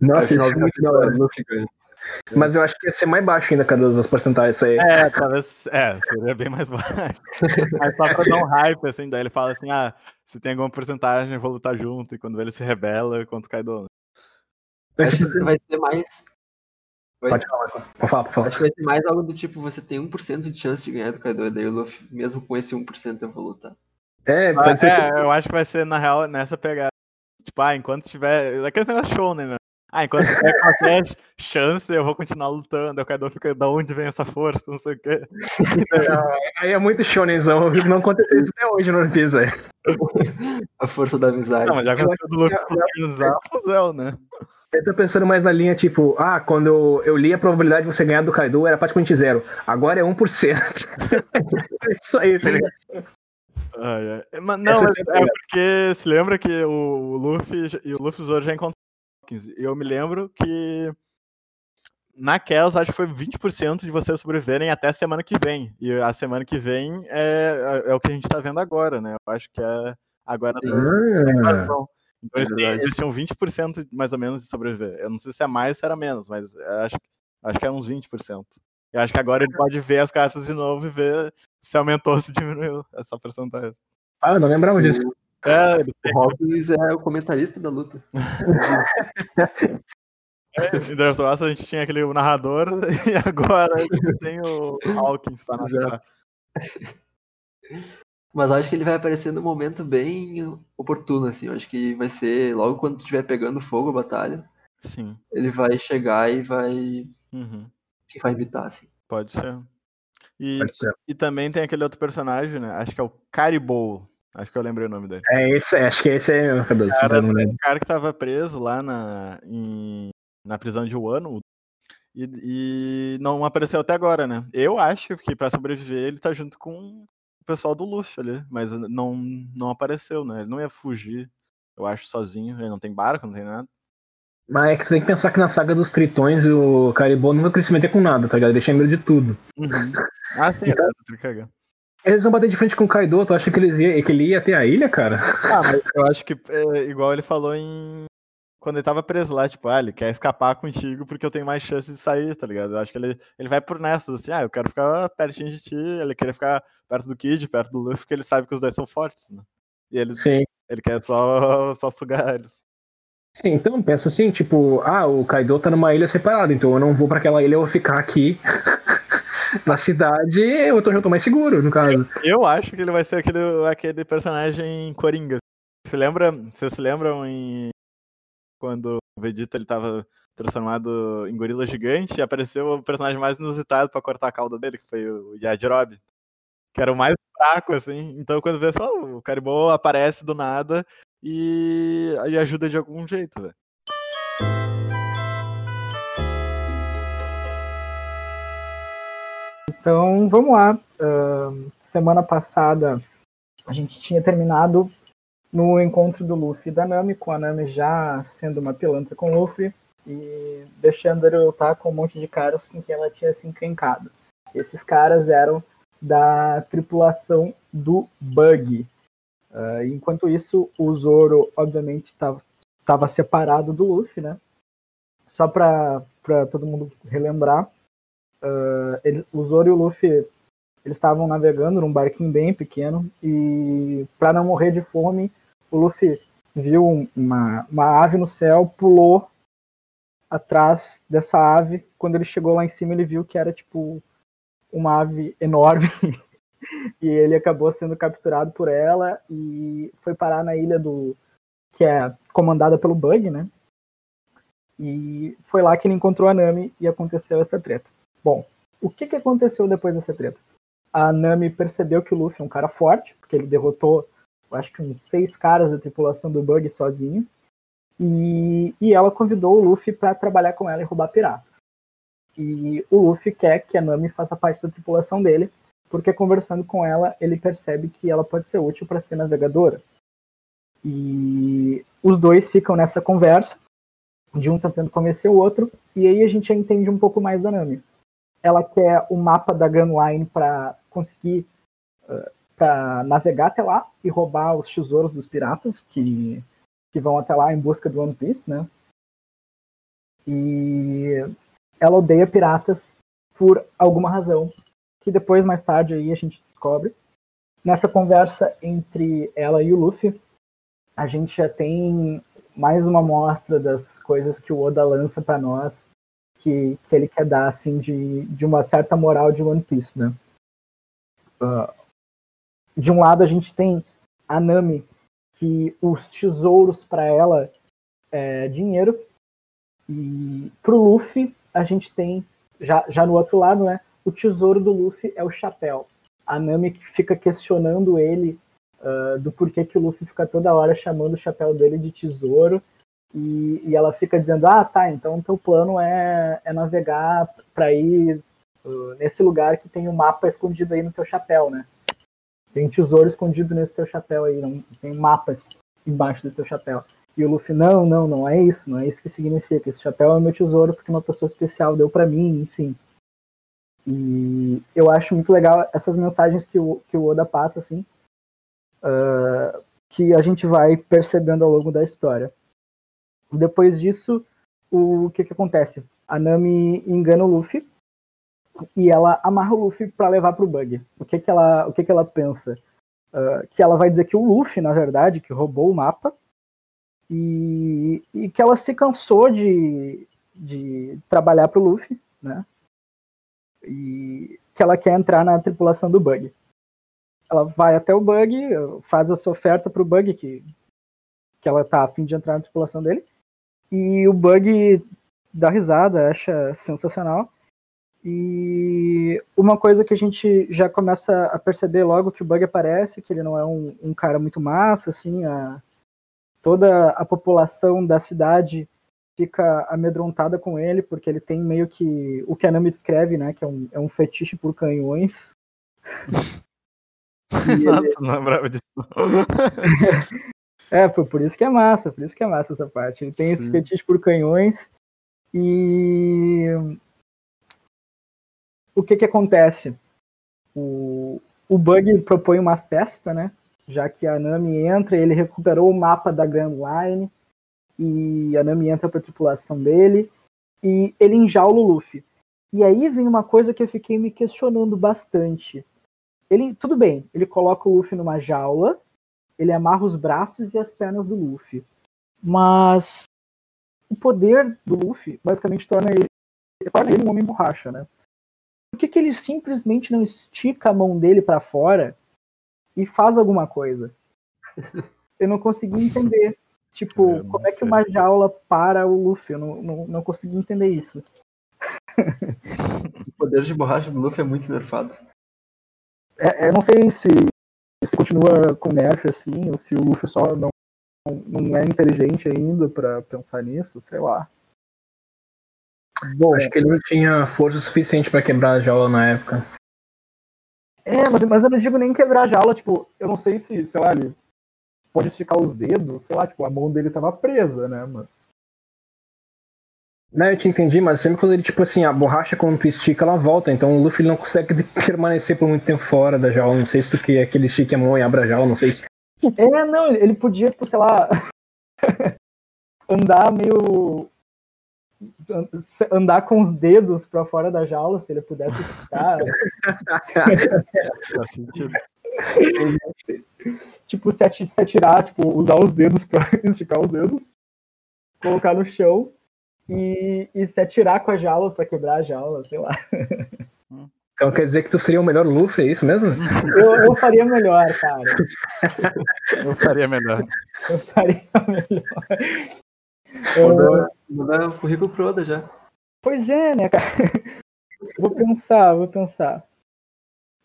Nossa, isso é muito da hora. Mas eu acho que ia ser mais baixo ainda cada das porcentagens aí. É, talvez. É, seria bem mais baixo. Mas só pra dar um hype, assim, daí ele fala assim: ah, se tem alguma porcentagem, eu vou lutar junto. E quando ele se rebela, quanto cai do. Acho que vai ser mais. Pode falar, pode falar, pode falar. Acho que vai ser mais algo do tipo: você tem 1% de chance de ganhar do Kaido, daí o Luffy, mesmo com esse 1%, eu vou lutar. É, pode ser. É, que... eu acho que vai ser, na real, nessa pegada. Tipo, ah, enquanto tiver. Aquele negócio show, né? Ah, enquanto tiver qualquer chance, eu vou continuar lutando. O Kaido fica, da onde vem essa força, não sei o quê. Aí é muito shonenzão, não aconteceu isso até hoje no One Piece, velho. A força da amizade. Não, mas já aconteceu do Luffy organizar o Fuzel, né? Eu tô pensando mais na linha, tipo, ah, quando eu, eu li a probabilidade de você ganhar do Kaido era praticamente zero. Agora é 1%. é isso aí, tá ligado? Ai, ai. Mas, não, mas é porque se lembra que o Luffy e o Luffy Zoro já encontraram eu me lembro que naquelas acho que foi 20% de vocês sobreviverem até a semana que vem. E a semana que vem é, é, é o que a gente tá vendo agora, né? Eu acho que é agora. Ah. Então eles, é eles tinham 20% mais ou menos de sobreviver. Eu não sei se é mais ou se era menos, mas acho, acho que é uns 20%. Eu acho que agora ele pode ver as cartas de novo e ver se aumentou ou se diminuiu essa porcentagem. Ah, eu não lembrava disso. É, o Hawkins é o comentarista da luta. É, em Draft a gente tinha aquele narrador e agora a gente tem o Hawkins tá na Mas acho que ele vai aparecer num momento bem oportuno, assim. Eu acho que vai ser logo quando estiver pegando fogo a batalha. Sim. Ele vai chegar e vai. Uhum. E vai evitar, assim. Pode ser. E, Pode ser. e também tem aquele outro personagem, né? Acho que é o Caribou. Acho que eu lembrei o nome dele. É esse, acho que esse é o cara, o cara que tava preso lá na, em, na prisão de Wano e, e, não apareceu até agora, né? Eu acho que para sobreviver ele tá junto com o pessoal do Luffy ali, mas não, não apareceu, né? Ele não ia fugir, eu acho, sozinho. Ele não tem barco, não tem nada. Mas é que tu tem que pensar que na saga dos Tritões o Caribou não vai crescer com nada, tá ligado? Ele deixa medo de tudo. Uhum. Ah, sim, então, é, eles vão bater de frente com o Kaido, tu acha que, eles ia, que ele ia até a ilha, cara? Ah, mas eu acho que, é, igual ele falou em. Quando ele tava preso lá, tipo, ah, ele quer escapar contigo porque eu tenho mais chance de sair, tá ligado? Eu acho que ele, ele vai por nessas, assim, ah, eu quero ficar pertinho de ti, ele queria ficar perto do Kid, perto do Luffy, porque ele sabe que os dois são fortes, né? E ele, Sim. ele quer só, só sugar eles. Então, pensa assim, tipo, ah, o Kaido tá numa ilha separada, então eu não vou para aquela ilha, eu vou ficar aqui na cidade, eu tô, eu mais seguro, no caso. Eu acho que ele vai ser aquele, aquele personagem Coringa. Você lembra, vocês se lembram em quando o Vegeta ele tava transformado em gorila gigante e apareceu o personagem mais inusitado para cortar a cauda dele, que foi o Yajirobe. Que era o mais fraco, assim. Então quando vê só o Caribou aparece do nada e, e ajuda de algum jeito, velho. Então, vamos lá. Uh, semana passada a gente tinha terminado no encontro do Luffy e da Nami, com a Nami já sendo uma pilantra com o Luffy e deixando ele lutar com um monte de caras com quem ela tinha se encrencado. Esses caras eram da tripulação do Bug. Uh, enquanto isso, o Zoro, obviamente, estava separado do Luffy, né? Só para todo mundo relembrar, Uh, ele, o Zoro e o Luffy Eles estavam navegando num barquinho bem pequeno e, para não morrer de fome, o Luffy viu uma, uma ave no céu, pulou atrás dessa ave. Quando ele chegou lá em cima, ele viu que era tipo uma ave enorme. e ele acabou sendo capturado por ela e foi parar na ilha do que é comandada pelo Bug, né? E foi lá que ele encontrou a Nami e aconteceu essa treta. Bom, o que, que aconteceu depois dessa treta? A Nami percebeu que o Luffy é um cara forte, porque ele derrotou, acho que uns seis caras da tripulação do Bug sozinho. E, e ela convidou o Luffy para trabalhar com ela e roubar piratas. E o Luffy quer que a Nami faça parte da tripulação dele, porque conversando com ela, ele percebe que ela pode ser útil para ser navegadora. E os dois ficam nessa conversa, de um tentando convencer o outro, e aí a gente já entende um pouco mais da Nami. Ela quer o mapa da Gunline para conseguir uh, para navegar até lá e roubar os tesouros dos piratas que, que vão até lá em busca do One Piece, né? E ela odeia piratas por alguma razão que depois, mais tarde, aí a gente descobre. Nessa conversa entre ela e o Luffy, a gente já tem mais uma mostra das coisas que o Oda lança para nós, que, que ele quer dar, assim, de, de uma certa moral de One Piece, né? Uh, de um lado, a gente tem a Nami, que os tesouros para ela é dinheiro, e pro Luffy, a gente tem, já, já no outro lado, né? o tesouro do Luffy é o chapéu. A Nami fica questionando ele uh, do porquê que o Luffy fica toda hora chamando o chapéu dele de tesouro. E, e ela fica dizendo: Ah, tá, então teu plano é, é navegar para ir uh, nesse lugar que tem o um mapa escondido aí no teu chapéu, né? Tem um tesouro escondido nesse teu chapéu aí, não, tem um mapa embaixo desse teu chapéu. E o Luffy, não, não, não é isso, não é isso que significa. Esse chapéu é o meu tesouro porque uma pessoa especial deu para mim, enfim. E eu acho muito legal essas mensagens que o, que o Oda passa, assim, uh, que a gente vai percebendo ao longo da história. Depois disso, o que que acontece? A Nami engana o Luffy e ela amarra o Luffy para levar pro Bug. O que que ela, o que que ela pensa? Uh, que ela vai dizer que o Luffy, na verdade, que roubou o mapa e, e que ela se cansou de, de trabalhar pro Luffy, né? e que ela quer entrar na tripulação do Bug. Ela vai até o Bug, faz essa oferta pro Bug que, que ela tá a fim de entrar na tripulação dele, e o Bug dá risada, acha sensacional. E uma coisa que a gente já começa a perceber logo que o Bug aparece, que ele não é um, um cara muito massa, assim, a, toda a população da cidade fica amedrontada com ele, porque ele tem meio que o que a Nami descreve, né? Que é um, é um fetiche por canhões. Nossa, ele... não lembrava disso. é, por, por isso que é massa, por isso que é massa essa parte. Ele tem Sim. esse fetiche por canhões e o que que acontece? O, o Bug propõe uma festa, né? Já que a Nami entra, ele recuperou o mapa da Grand Line e a Nami entra pra tripulação dele e ele enjaula o Luffy. E aí vem uma coisa que eu fiquei me questionando bastante. Ele, tudo bem, ele coloca o Luffy numa jaula, ele amarra os braços e as pernas do Luffy. Mas o poder do Luffy basicamente torna ele, torna ele um homem borracha, né? Por que, que ele simplesmente não estica a mão dele para fora e faz alguma coisa? Eu não consegui entender. Tipo, é, como é que uma jaula para o Luffy? Eu não, não, não consegui entender isso. o poder de borracha do Luffy é muito nerfado. É, eu não sei se, se continua com nerf assim, ou se o Luffy só não, não é inteligente ainda para pensar nisso, sei lá. Bom, Acho que ele não tinha força suficiente para quebrar a jaula na época. É, mas, mas eu não digo nem quebrar a jaula, tipo, eu não sei se, sei lá, ele pode esticar os dedos, sei lá, tipo, a mão dele tava presa, né? Mas. Não, eu te entendi, mas sempre quando ele, tipo assim, a borracha quando tu estica, ela volta. Então o Luffy não consegue permanecer por muito tempo fora da jaula. Não sei se tu que aquele estique a mão e abre a jaula, não sei. É, não, ele podia, tipo, sei lá, andar meio. andar com os dedos para fora da jaula, se ele pudesse ficar. Faz sentido. tipo, se atirar, tipo, usar os dedos para esticar os dedos, colocar no chão e, e se atirar com a jaula para quebrar a jaula, sei lá. Então quer dizer que tu seria o melhor Luffy, é isso mesmo? Eu, eu faria melhor, cara. Eu faria melhor. Eu faria melhor. Mandou, mandou o currículo pro Oda já. Pois é, né, cara? Vou pensar, vou pensar.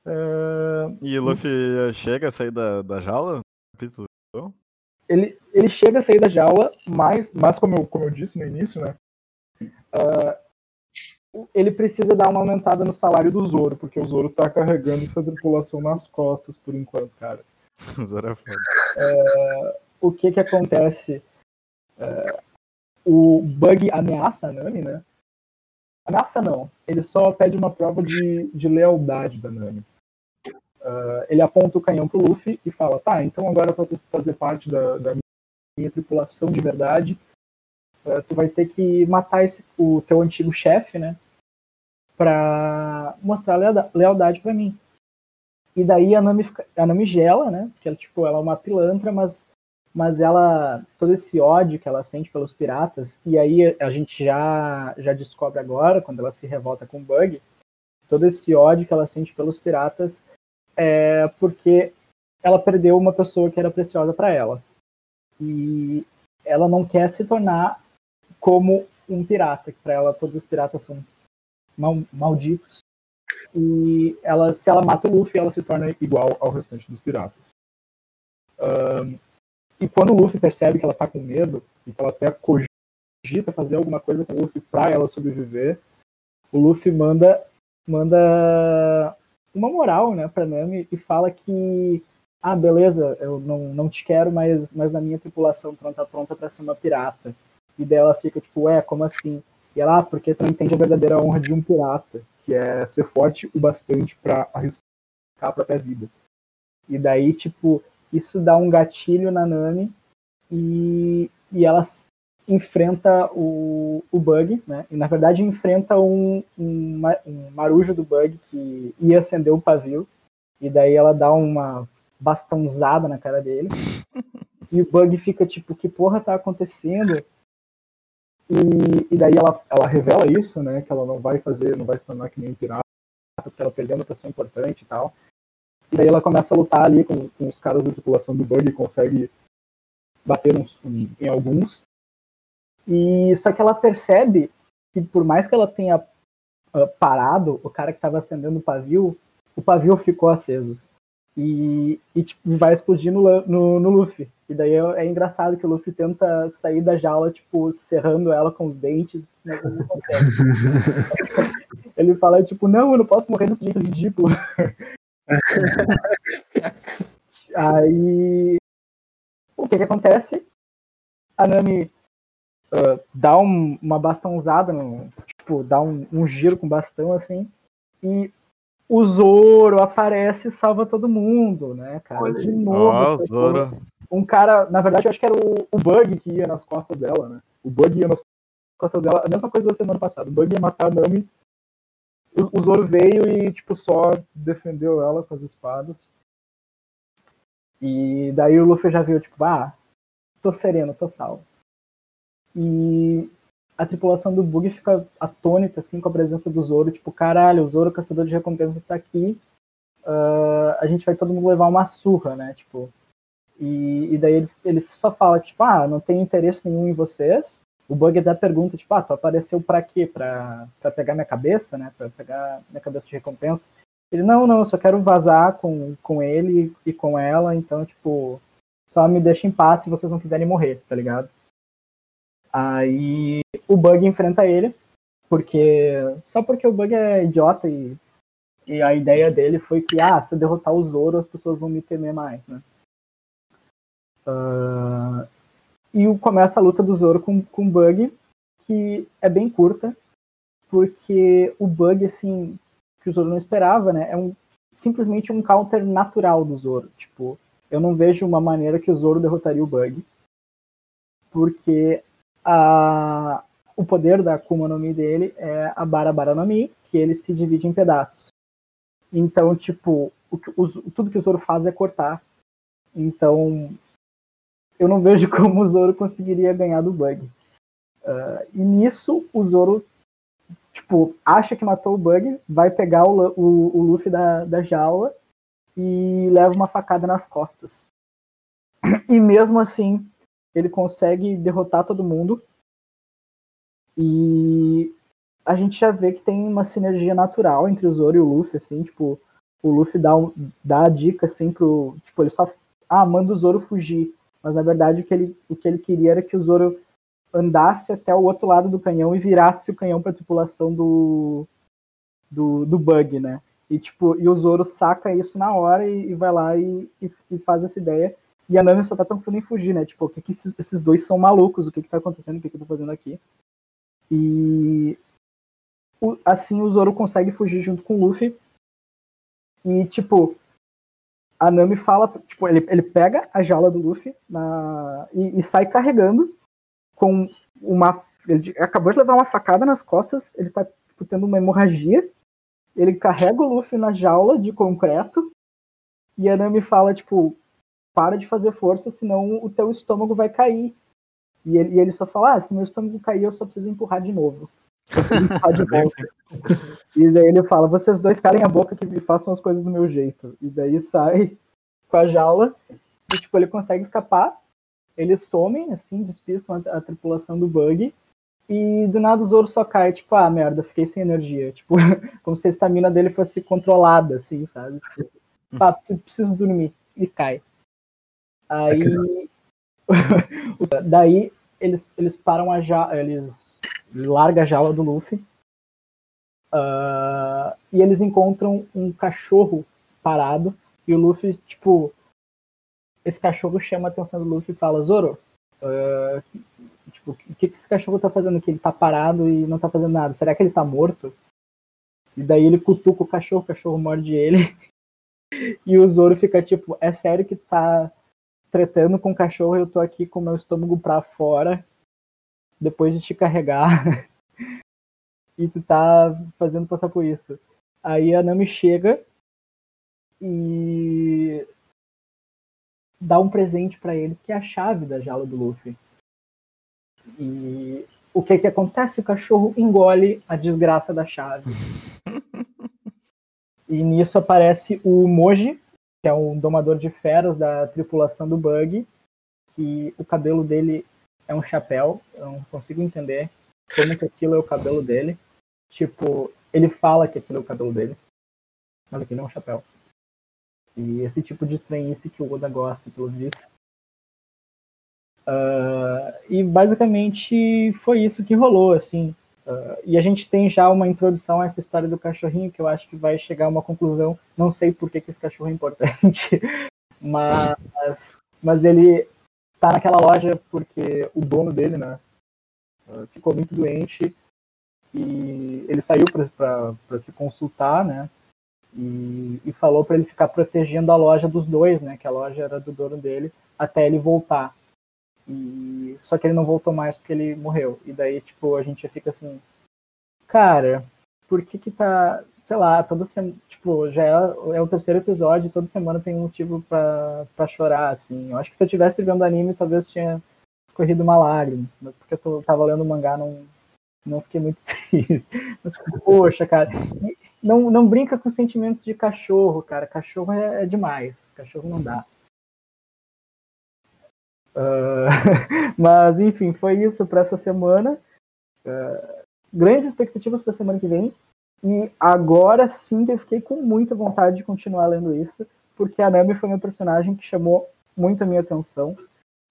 Uh... E o Luffy chega a sair da, da jaula? Ele, ele chega a sair da jaula, mas, mas como, eu, como eu disse no início, né? Uh, ele precisa dar uma aumentada no salário do Zoro, porque o Zoro tá carregando essa tripulação nas costas por enquanto, cara. o Zoro é foda. Uh, o que que acontece? Uh, o Bug ameaça a Nami, né? Ameaça não, ele só pede uma prova de, de lealdade da Nami. Uh, ele aponta o canhão pro Luffy e fala: Tá, então agora pra tu fazer parte da, da minha tripulação de verdade, tu vai ter que matar esse, o teu antigo chefe, né? Pra mostrar lealdade para mim. E daí a Nami, a Nami gela, né? Porque ela, tipo, ela é uma pilantra, mas, mas ela. Todo esse ódio que ela sente pelos piratas, e aí a gente já, já descobre agora, quando ela se revolta com o Bug, todo esse ódio que ela sente pelos piratas é porque ela perdeu uma pessoa que era preciosa para ela. E ela não quer se tornar como um pirata, que para ela todos os piratas são mal, malditos. E ela, se ela mata o Luffy, ela se torna igual ao restante dos piratas. Um, e quando o Luffy percebe que ela tá com medo, e que ela até cogita fazer alguma coisa com o Luffy pra ela sobreviver, o Luffy manda, manda uma moral, né, pra Nami e fala que, ah, beleza, eu não, não te quero, mas, mas na minha tripulação tu não tá pronta pra ser uma pirata. E daí ela fica tipo, ué, como assim? E ela, ah, porque tu entende a verdadeira honra de um pirata, que é ser forte o bastante para arriscar a própria vida. E daí, tipo, isso dá um gatilho na Nami e, e ela enfrenta o, o Bug, né? E na verdade enfrenta um, um, um marujo do Bug que ia acender o pavio. E daí ela dá uma bastãozada na cara dele. e o Bug fica tipo, que porra tá acontecendo? E, e daí ela, ela revela isso, né? Que ela não vai fazer, não vai se tornar que nem um pirata, porque ela perdeu uma pessoa importante e tal. E daí ela começa a lutar ali com, com os caras da tripulação do Bug e consegue bater uns, em, em alguns. E só que ela percebe que por mais que ela tenha uh, parado o cara que estava acendendo o pavio, o pavio ficou aceso. E, e tipo, vai explodir no, no, no, Luffy. E daí é, é, engraçado que o Luffy tenta sair da jaula, tipo, serrando ela com os dentes, mas ele não consegue. ele fala, tipo, não, eu não posso morrer desse jeito ridículo. Aí, o que que acontece? A Nami uh, dá um, uma bastãozada, no, tipo, dá um, um, giro com bastão assim, e o Zoro aparece e salva todo mundo, né, cara? Olha. De novo. Oh, Zoro. Um cara, na verdade, eu acho que era o, o Bug que ia nas costas dela, né? O Bug ia nas costas dela, a mesma coisa da semana passada. O Bug ia matar a Nami. O, o Zoro veio e, tipo, só defendeu ela com as espadas. E daí o Luffy já viu, tipo, ah, tô sereno, tô salvo. E a tripulação do Bug fica atônita, assim, com a presença do Zoro. Tipo, caralho, o Zoro, caçador de recompensas, está aqui. Uh, a gente vai todo mundo levar uma surra, né? Tipo, e, e daí ele, ele só fala, tipo, ah, não tem interesse nenhum em vocês. O Bug até pergunta, tipo, ah, tu apareceu pra quê? Pra, pra pegar minha cabeça, né? Pra pegar minha cabeça de recompensa. Ele, não, não, eu só quero vazar com, com ele e com ela, então, tipo, só me deixa em paz se vocês não quiserem morrer, tá ligado? Aí o Bug enfrenta ele, porque. Só porque o Bug é idiota e, e a ideia dele foi que, ah, se eu derrotar o Zoro, as pessoas vão me temer mais, né? Uh, e começa a luta do Zoro com, com o Bug, que é bem curta, porque o Bug, assim, que o Zoro não esperava, né? É um, simplesmente um counter natural do Zoro. Tipo, eu não vejo uma maneira que o Zoro derrotaria o Bug. Porque a, o poder da Akuma no Mi dele é a Barabara no Mi, que ele se divide em pedaços. Então, tipo, tudo que o Zoro faz é cortar. Então, eu não vejo como o Zoro conseguiria ganhar do Bug. Uh, e nisso, o Zoro, tipo, acha que matou o Bug, vai pegar o, o, o Luffy da, da jaula e leva uma facada nas costas. E mesmo assim, ele consegue derrotar todo mundo. E a gente já vê que tem uma sinergia natural entre o Zoro e o Luffy, assim, tipo, o Luffy dá, dá a dica, assim, pro. Tipo, ele só. Ah, manda o Zoro fugir. Mas na verdade o que ele, o que ele queria era que o Zoro andasse até o outro lado do canhão e virasse o canhão para a tripulação do, do, do Bug, né? E, tipo, e o Zoro saca isso na hora e, e vai lá e, e, e, faz essa ideia. E a Nami só tá pensando em fugir, né? Tipo, o que, que esses, esses dois são malucos? O que que tá acontecendo? O que que eu tô fazendo aqui? E o, assim o Zoro consegue fugir junto com o Luffy. E, tipo, a Nami fala, tipo, ele, ele pega a jaula do Luffy na, e, e sai carregando com uma. Ele acabou de levar uma facada nas costas, ele tá tipo, tendo uma hemorragia ele carrega o Luffy na jaula de concreto e a Nami fala, tipo, para de fazer força, senão o teu estômago vai cair. E ele, e ele só fala, ah, se meu estômago cair, eu só preciso empurrar de novo. Eu preciso empurrar de volta. e daí ele fala, vocês dois calem a boca que façam as coisas do meu jeito. E daí sai com a jaula e, tipo, ele consegue escapar. Eles somem, assim, despistam a, a tripulação do bug e do nada o Zoro só cai, tipo, ah, merda, fiquei sem energia. Tipo, como se a estamina dele fosse controlada, assim, sabe? Tipo, ah, preciso, preciso dormir. E cai. Aí. daí eles, eles param a jaula. Eles largam a jaula do Luffy. Uh, e eles encontram um cachorro parado. E o Luffy, tipo. Esse cachorro chama a atenção do Luffy e fala: Zoro, uh, Tipo, o que, que esse cachorro tá fazendo aqui? Ele tá parado e não tá fazendo nada. Será que ele tá morto? E daí ele cutuca o cachorro, o cachorro morde ele. e o Zoro fica tipo, é sério que tá tretando com o cachorro eu tô aqui com meu estômago pra fora depois de te carregar. e tu tá fazendo passar por isso. Aí a Nami chega e dá um presente para eles que é a chave da jaula do Luffy. E o que que acontece? O cachorro engole a desgraça da chave. e nisso aparece o Moji, que é um domador de feras da tripulação do Bug, que o cabelo dele é um chapéu. Eu não consigo entender como que aquilo é o cabelo dele. Tipo, ele fala que aquilo é o cabelo dele, mas aquilo é um chapéu. E esse tipo de estranhice que o Oda gosta, pelo visto. Uh, e basicamente foi isso que rolou, assim. Uh, e a gente tem já uma introdução a essa história do cachorrinho que eu acho que vai chegar a uma conclusão. Não sei por que, que esse cachorro é importante, mas, mas ele tá naquela loja porque o dono dele, né, uh, ficou muito doente e ele saiu para se consultar, né, e, e falou para ele ficar protegendo a loja dos dois, né, que a loja era do dono dele, até ele voltar. E só que ele não voltou mais porque ele morreu. E daí, tipo, a gente fica assim, cara, por que que tá, sei lá, toda semana, tipo, já é, é o terceiro episódio, toda semana tem um motivo para chorar, assim. Eu acho que se eu tivesse vendo anime, talvez tinha corrido uma lágrima, mas porque eu tô, tava lendo mangá, não, não fiquei muito triste. Mas, poxa, cara, não, não brinca com sentimentos de cachorro, cara. Cachorro é, é demais. Cachorro não dá. Uh, mas, enfim, foi isso para essa semana. Uh, grandes expectativas para a semana que vem. E agora sim eu fiquei com muita vontade de continuar lendo isso, porque a Nami foi meu personagem que chamou muito a minha atenção.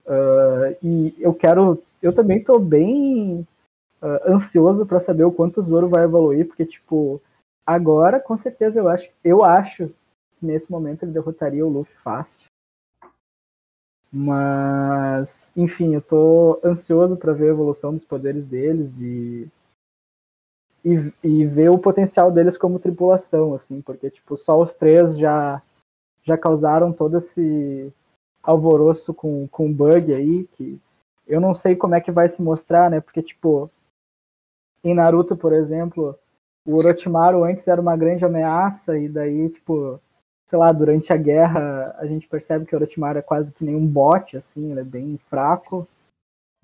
Uh, e eu quero. Eu também estou bem ansioso para saber o quanto o Zoro vai evoluir, porque, tipo, agora, com certeza, eu acho, eu acho que nesse momento ele derrotaria o Luffy fácil. Mas, enfim, eu tô ansioso para ver a evolução dos poderes deles e, e, e, ver o potencial deles como tripulação, assim, porque, tipo, só os três já, já causaram todo esse alvoroço com, com bug aí, que eu não sei como é que vai se mostrar, né, porque, tipo, em Naruto, por exemplo, o Orochimaru antes era uma grande ameaça, e daí, tipo, sei lá, durante a guerra a gente percebe que o Orochimaru é quase que nem um bot, assim, ele é bem fraco.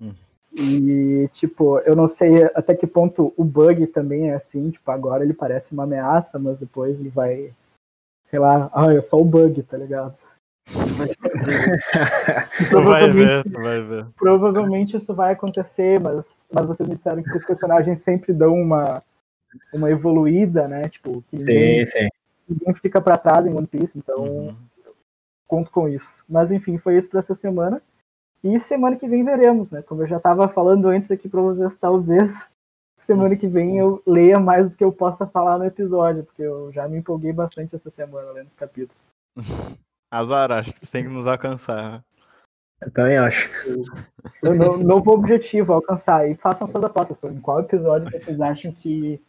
Hum. E, tipo, eu não sei até que ponto o Bug também é assim, tipo, agora ele parece uma ameaça, mas depois ele vai, sei lá, ah, é só o Bug, tá ligado? vai ver, vai ver. Provavelmente isso vai acontecer, mas, mas vocês me disseram que os personagens sempre dão uma, uma evoluída, né? Tipo, que sim, sim. Ninguém fica para trás em One Piece, então uhum. conto com isso. Mas enfim, foi isso para essa semana. E semana que vem veremos, né? Como eu já estava falando antes aqui para vocês, talvez semana que vem eu leia mais do que eu possa falar no episódio, porque eu já me empolguei bastante essa semana lendo o capítulo. Azar, acho que você tem que nos alcançar. Eu também acho. O novo objetivo, alcançar. E façam suas apostas. Em qual episódio vocês acham que,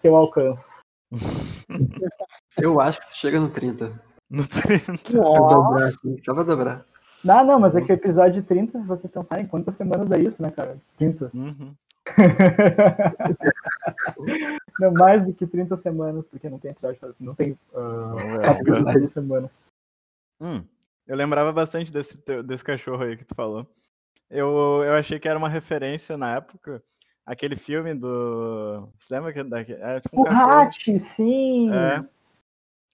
que eu alcanço? Eu acho que tu chega no 30. No 30. Dobrar, assim, só pra dobrar. Não, não, mas é que o episódio 30, se vocês pensarem, quantas semanas é isso, né, cara? 30. Uhum. não, mais do que 30 semanas, porque não tem episódio, não tem uh, é, de semana. Hum, eu lembrava bastante desse, desse cachorro aí que tu falou. Eu, eu achei que era uma referência na época. Aquele filme do. Você lembra que é tipo um o Hat, sim! É.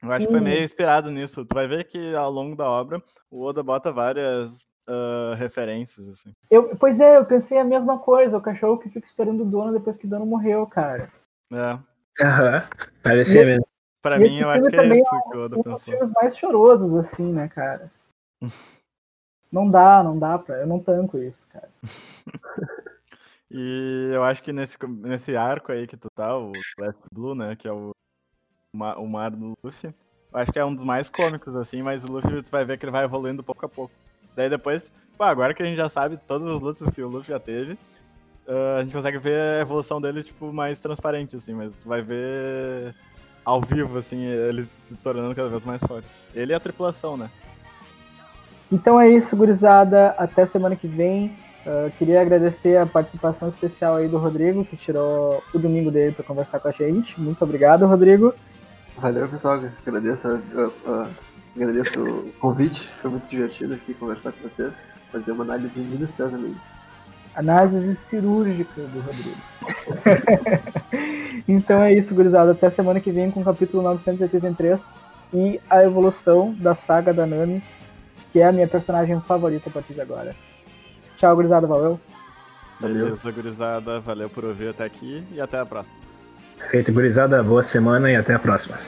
Eu acho que foi meio inspirado nisso. Tu vai ver que ao longo da obra o Oda bota várias uh, referências, assim. Eu, pois é, eu pensei a mesma coisa. O cachorro que fica esperando o dono depois que o dono morreu, cara. É. Aham, parecia mesmo. Pra e mim, eu acho que é isso é que o Oda um pensou. Um dos filmes mais chorosos, assim, né, cara? não dá, não dá pra. Eu não tanco isso, cara. e eu acho que nesse, nesse arco aí que tu tá, o Last Blue, né, que é o, o mar do Luffy, eu acho que é um dos mais cômicos, assim, mas o Luffy, tu vai ver que ele vai evoluindo pouco a pouco. Daí depois, pô, agora que a gente já sabe todas as lutas que o Luffy já teve, uh, a gente consegue ver a evolução dele, tipo, mais transparente, assim, mas tu vai ver ao vivo, assim, ele se tornando cada vez mais forte. Ele e a tripulação, né? Então é isso, gurizada. Até semana que vem. Uh, queria agradecer a participação especial aí do Rodrigo, que tirou o domingo dele para conversar com a gente. Muito obrigado, Rodrigo. Valeu, pessoal. Agradeço, uh, uh, agradeço o convite. Foi muito divertido aqui conversar com vocês. Fazer uma análise minuciosa mesmo. Análise cirúrgica do Rodrigo. então é isso, gurizada. Até semana que vem com o capítulo 983 e a evolução da saga da Nami, que é a minha personagem favorita a partir de agora. Tchau, gurizada. Valeu. Valeu, gurizada. Valeu por ouvir até aqui e até a próxima. Feito, gurizada. Boa semana e até a próxima.